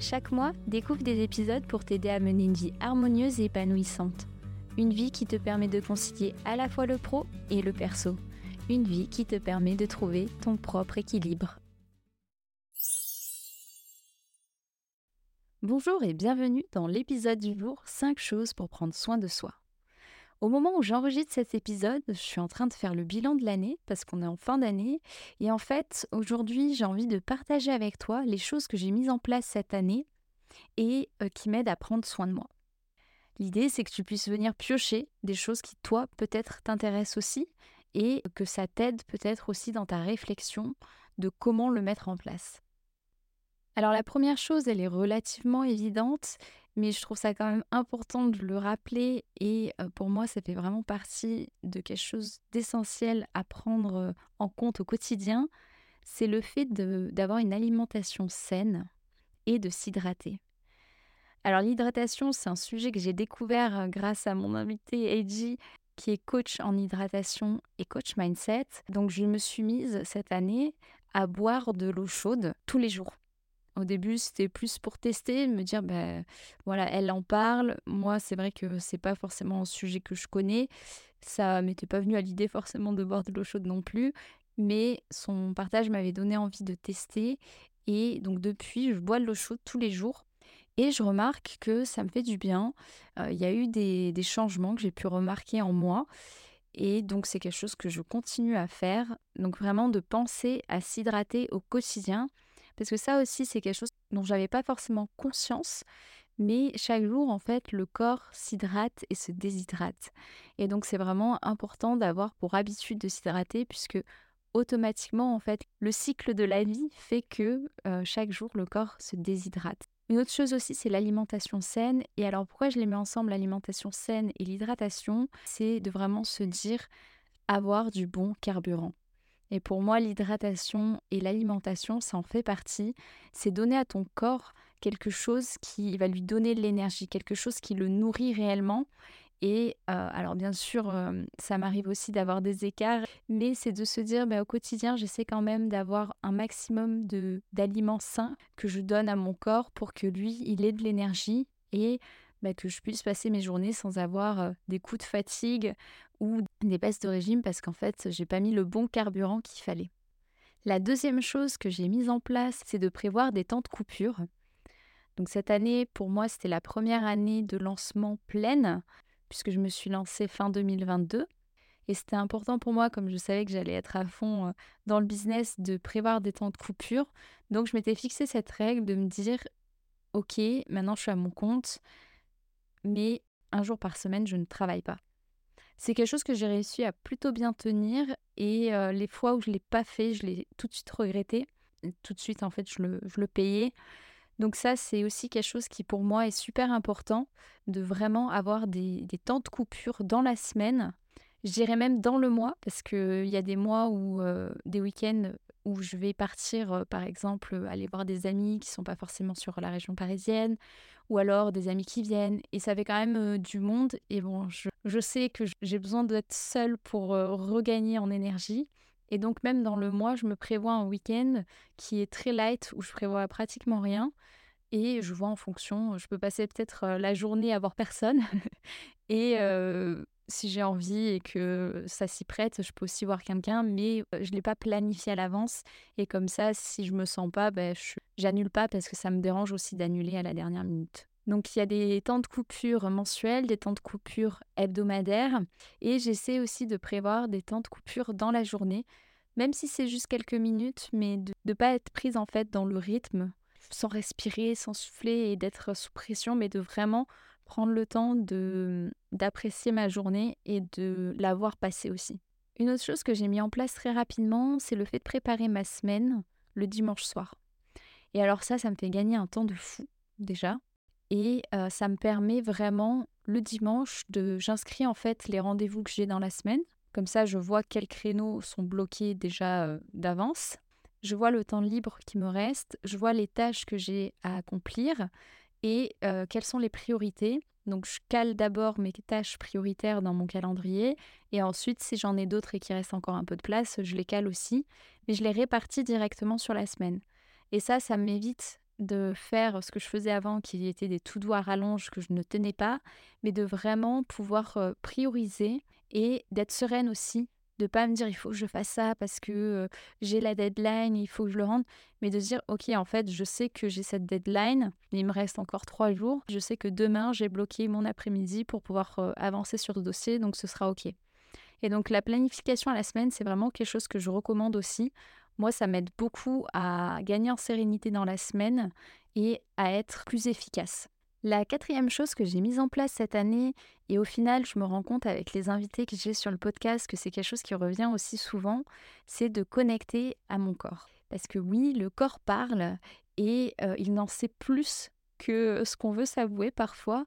Chaque mois, découvre des épisodes pour t'aider à mener une vie harmonieuse et épanouissante. Une vie qui te permet de concilier à la fois le pro et le perso. Une vie qui te permet de trouver ton propre équilibre. Bonjour et bienvenue dans l'épisode du jour 5 choses pour prendre soin de soi. Au moment où j'enregistre cet épisode, je suis en train de faire le bilan de l'année parce qu'on est en fin d'année. Et en fait, aujourd'hui, j'ai envie de partager avec toi les choses que j'ai mises en place cette année et euh, qui m'aident à prendre soin de moi. L'idée, c'est que tu puisses venir piocher des choses qui, toi, peut-être t'intéressent aussi et que ça t'aide peut-être aussi dans ta réflexion de comment le mettre en place. Alors la première chose, elle est relativement évidente, mais je trouve ça quand même important de le rappeler et pour moi, ça fait vraiment partie de quelque chose d'essentiel à prendre en compte au quotidien. C'est le fait d'avoir une alimentation saine et de s'hydrater. Alors l'hydratation, c'est un sujet que j'ai découvert grâce à mon invité Eiji qui est coach en hydratation et coach mindset. Donc je me suis mise cette année à boire de l'eau chaude tous les jours. Au début, c'était plus pour tester, me dire, ben voilà, elle en parle. Moi, c'est vrai que c'est pas forcément un sujet que je connais. Ça m'était pas venu à l'idée forcément de boire de l'eau chaude non plus. Mais son partage m'avait donné envie de tester. Et donc, depuis, je bois de l'eau chaude tous les jours. Et je remarque que ça me fait du bien. Il y a eu des, des changements que j'ai pu remarquer en moi. Et donc, c'est quelque chose que je continue à faire. Donc, vraiment de penser à s'hydrater au quotidien parce que ça aussi, c'est quelque chose dont j'avais pas forcément conscience. Mais chaque jour, en fait, le corps s'hydrate et se déshydrate. Et donc, c'est vraiment important d'avoir pour habitude de s'hydrater, puisque automatiquement, en fait, le cycle de la vie fait que euh, chaque jour, le corps se déshydrate. Une autre chose aussi, c'est l'alimentation saine. Et alors, pourquoi je les mets ensemble, l'alimentation saine et l'hydratation? C'est de vraiment se dire avoir du bon carburant. Et pour moi, l'hydratation et l'alimentation, ça en fait partie. C'est donner à ton corps quelque chose qui va lui donner de l'énergie, quelque chose qui le nourrit réellement. Et euh, alors bien sûr, euh, ça m'arrive aussi d'avoir des écarts, mais c'est de se dire bah, au quotidien, j'essaie quand même d'avoir un maximum d'aliments sains que je donne à mon corps pour que lui, il ait de l'énergie et bah, que je puisse passer mes journées sans avoir des coups de fatigue ou des baisses de régime parce qu'en fait, j'ai pas mis le bon carburant qu'il fallait. La deuxième chose que j'ai mise en place, c'est de prévoir des temps de coupure. Donc cette année, pour moi, c'était la première année de lancement pleine, puisque je me suis lancée fin 2022. Et c'était important pour moi, comme je savais que j'allais être à fond dans le business, de prévoir des temps de coupure. Donc je m'étais fixé cette règle de me dire, OK, maintenant je suis à mon compte, mais un jour par semaine, je ne travaille pas. C'est quelque chose que j'ai réussi à plutôt bien tenir et les fois où je ne l'ai pas fait, je l'ai tout de suite regretté. tout de suite, en fait, je le, je le payais. Donc ça, c'est aussi quelque chose qui pour moi est super important, de vraiment avoir des, des temps de coupure dans la semaine. Je dirais même dans le mois, parce qu'il y a des mois ou des week-ends où je vais partir, par exemple, aller voir des amis qui ne sont pas forcément sur la région parisienne, ou alors des amis qui viennent. Et ça fait quand même du monde. Et bon, je, sais que j'ai besoin d'être seule pour regagner en énergie. Et donc même dans le mois, je me prévois un week-end qui est très light, où je prévois pratiquement rien. Et je vois en fonction, je peux passer peut-être la journée à voir personne. et si j'ai envie et que ça s'y prête, je peux aussi voir quelqu'un, mais je ne l'ai pas planifié à l'avance. Et comme ça, si je me sens pas, ben, j'annule pas parce que ça me dérange aussi d'annuler à la dernière minute. Donc il y a des temps de coupure mensuels, des temps de coupure hebdomadaires, et j'essaie aussi de prévoir des temps de coupure dans la journée, même si c'est juste quelques minutes, mais de ne pas être prise en fait dans le rythme, sans respirer, sans souffler et d'être sous pression, mais de vraiment prendre le temps de d'apprécier ma journée et de la voir passer aussi. Une autre chose que j'ai mis en place très rapidement, c'est le fait de préparer ma semaine le dimanche soir. Et alors ça, ça me fait gagner un temps de fou déjà. Et ça me permet vraiment le dimanche de j'inscris en fait les rendez-vous que j'ai dans la semaine. Comme ça, je vois quels créneaux sont bloqués déjà d'avance. Je vois le temps libre qui me reste. Je vois les tâches que j'ai à accomplir et quelles sont les priorités? Donc, je cale d'abord mes tâches prioritaires dans mon calendrier. Et ensuite, si j'en ai d'autres et qu'il reste encore un peu de place, je les cale aussi. Mais je les répartis directement sur la semaine. Et ça, ça m'évite de faire ce que je faisais avant, qui était des tout doux à que je ne tenais pas, mais de vraiment pouvoir prioriser et d'être sereine aussi, de pas me dire il faut que je fasse ça parce que j'ai la deadline, il faut que je le rende, mais de dire ok en fait je sais que j'ai cette deadline, il me reste encore trois jours, je sais que demain j'ai bloqué mon après-midi pour pouvoir avancer sur le dossier, donc ce sera ok. Et donc la planification à la semaine, c'est vraiment quelque chose que je recommande aussi moi, ça m'aide beaucoup à gagner en sérénité dans la semaine et à être plus efficace. La quatrième chose que j'ai mise en place cette année, et au final, je me rends compte avec les invités que j'ai sur le podcast que c'est quelque chose qui revient aussi souvent, c'est de connecter à mon corps. Parce que oui, le corps parle et euh, il n'en sait plus que ce qu'on veut s'avouer parfois.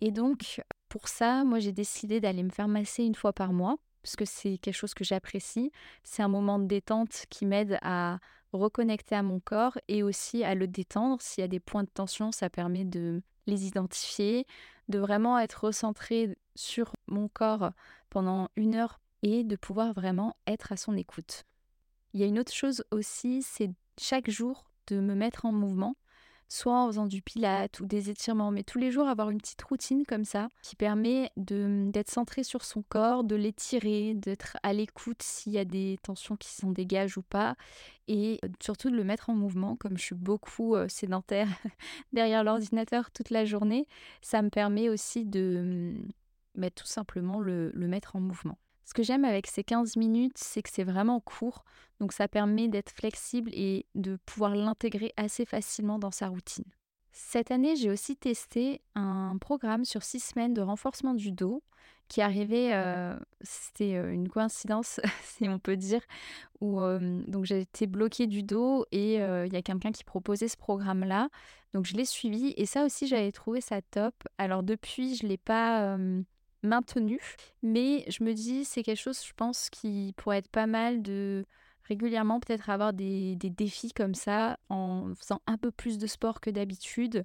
Et donc, pour ça, moi, j'ai décidé d'aller me faire masser une fois par mois parce que c'est quelque chose que j'apprécie. C'est un moment de détente qui m'aide à reconnecter à mon corps et aussi à le détendre. S'il y a des points de tension, ça permet de les identifier, de vraiment être recentré sur mon corps pendant une heure et de pouvoir vraiment être à son écoute. Il y a une autre chose aussi, c'est chaque jour de me mettre en mouvement soit en faisant du pilate ou des étirements, mais tous les jours avoir une petite routine comme ça qui permet d'être centré sur son corps, de l'étirer, d'être à l'écoute s'il y a des tensions qui s'en dégagent ou pas, et surtout de le mettre en mouvement, comme je suis beaucoup sédentaire derrière l'ordinateur toute la journée, ça me permet aussi de mettre tout simplement le mettre en mouvement. Ce que j'aime avec ces 15 minutes, c'est que c'est vraiment court, donc ça permet d'être flexible et de pouvoir l'intégrer assez facilement dans sa routine. Cette année, j'ai aussi testé un programme sur six semaines de renforcement du dos qui arrivait, euh, c'était euh, une coïncidence, si on peut dire, où euh, donc été bloquée du dos et il y a quelqu'un qui proposait ce programme-là. Donc je l'ai suivi et ça aussi, j'avais trouvé ça top. Alors depuis, je ne l'ai pas maintenu. Mais je me dis, c'est quelque chose, je pense, qui pourrait être pas mal de régulièrement peut-être avoir des, défis comme ça en faisant un peu plus de sport que d'habitude.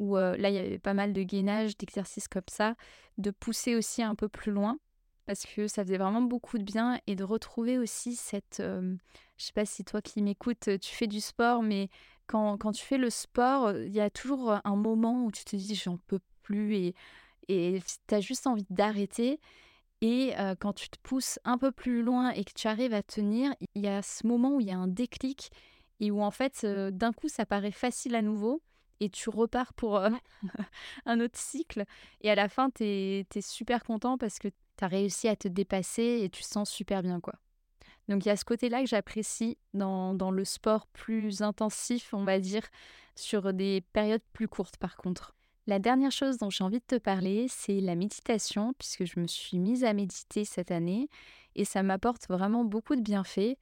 Euh, là, il y avait pas mal de gainage, d'exercices comme ça, de pousser aussi un peu plus loin parce que ça faisait vraiment beaucoup de bien et de retrouver aussi cette... Je sais pas si toi qui m'écoutes, tu fais du sport, mais quand, quand tu fais le sport, il y a toujours un moment où tu te dis j'en peux plus et et tu as juste envie d'arrêter. Et quand tu te pousses un peu plus loin et que tu arrives à tenir, il y a ce moment où il y a un déclic et où en fait, d'un coup, ça paraît facile à nouveau et tu repars pour un autre cycle. Et à la fin, tu es, super content parce que tu as réussi à te dépasser et tu sens super bien. quoi. Donc il y a ce côté-là que j'apprécie dans, dans le sport plus intensif, on va dire, sur des périodes plus courtes par contre. La dernière chose dont j'ai envie de te parler, c'est la méditation, puisque je me suis mise à méditer cette année et ça m'apporte vraiment beaucoup de bienfaits.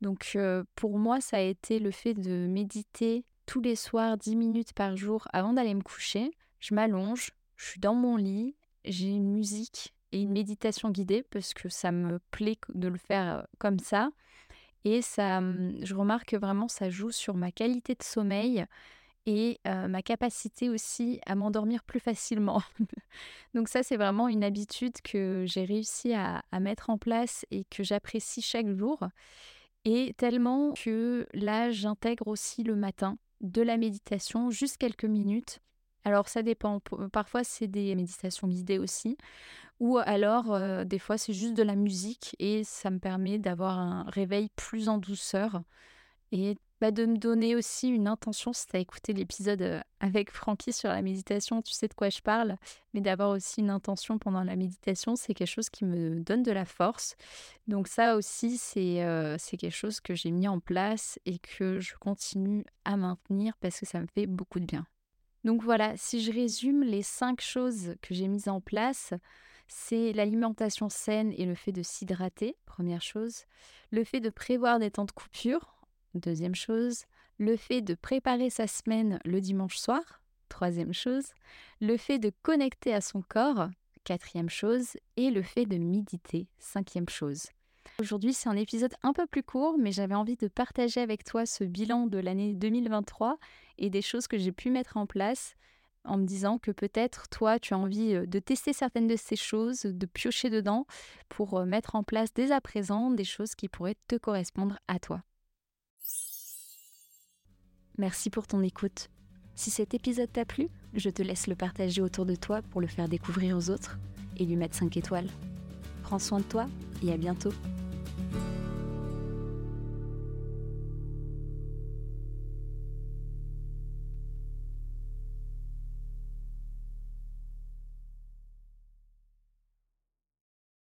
Donc euh, pour moi, ça a été le fait de méditer tous les soirs 10 minutes par jour avant d'aller me coucher. Je m'allonge, je suis dans mon lit, j'ai une musique et une méditation guidée parce que ça me plaît de le faire euh, comme ça. Et ça, je remarque que vraiment ça joue sur ma qualité de sommeil, et ma capacité aussi à m'endormir plus facilement. Donc ça, c'est vraiment une habitude que j'ai réussi à, mettre en place et que j'apprécie chaque jour. Et tellement que là, j'intègre aussi le matin de la méditation, juste quelques minutes. Alors ça dépend, parfois c'est des méditations guidées aussi, ou alors des fois c'est juste de la musique et ça me permet d'avoir un réveil plus en douceur et bah, de me donner aussi une intention. Si tu as écouté l'épisode euh, avec Francky sur la méditation, tu sais de quoi je parle. Mais d'avoir aussi une intention pendant la méditation, c'est quelque chose qui me donne de la force. Donc ça aussi, c'est euh, quelque chose que j'ai mis en place et que je continue à maintenir parce que ça me fait beaucoup de bien. Donc voilà, si je résume les cinq choses que j'ai mises en place, c'est l'alimentation saine et le fait de s'hydrater, première chose. Le fait de prévoir des temps de coupure, Deuxième chose, le fait de préparer sa semaine le dimanche soir. troisième chose, le fait de connecter à son corps, quatrième chose, et le fait de méditer, cinquième chose. Aujourd'hui, c'est un épisode un peu plus court, mais j'avais envie de partager avec toi ce bilan de l'année 2023 et des choses que j'ai pu mettre en place en me disant que peut-être toi, tu as envie de tester certaines de ces choses, de piocher dedans pour mettre en place dès à présent des choses qui pourraient te correspondre à toi. Merci pour ton écoute. Si cet épisode t'a plu, je te laisse le partager autour de toi pour le faire découvrir aux autres et lui mettre 5 étoiles. Prends soin de toi et à bientôt.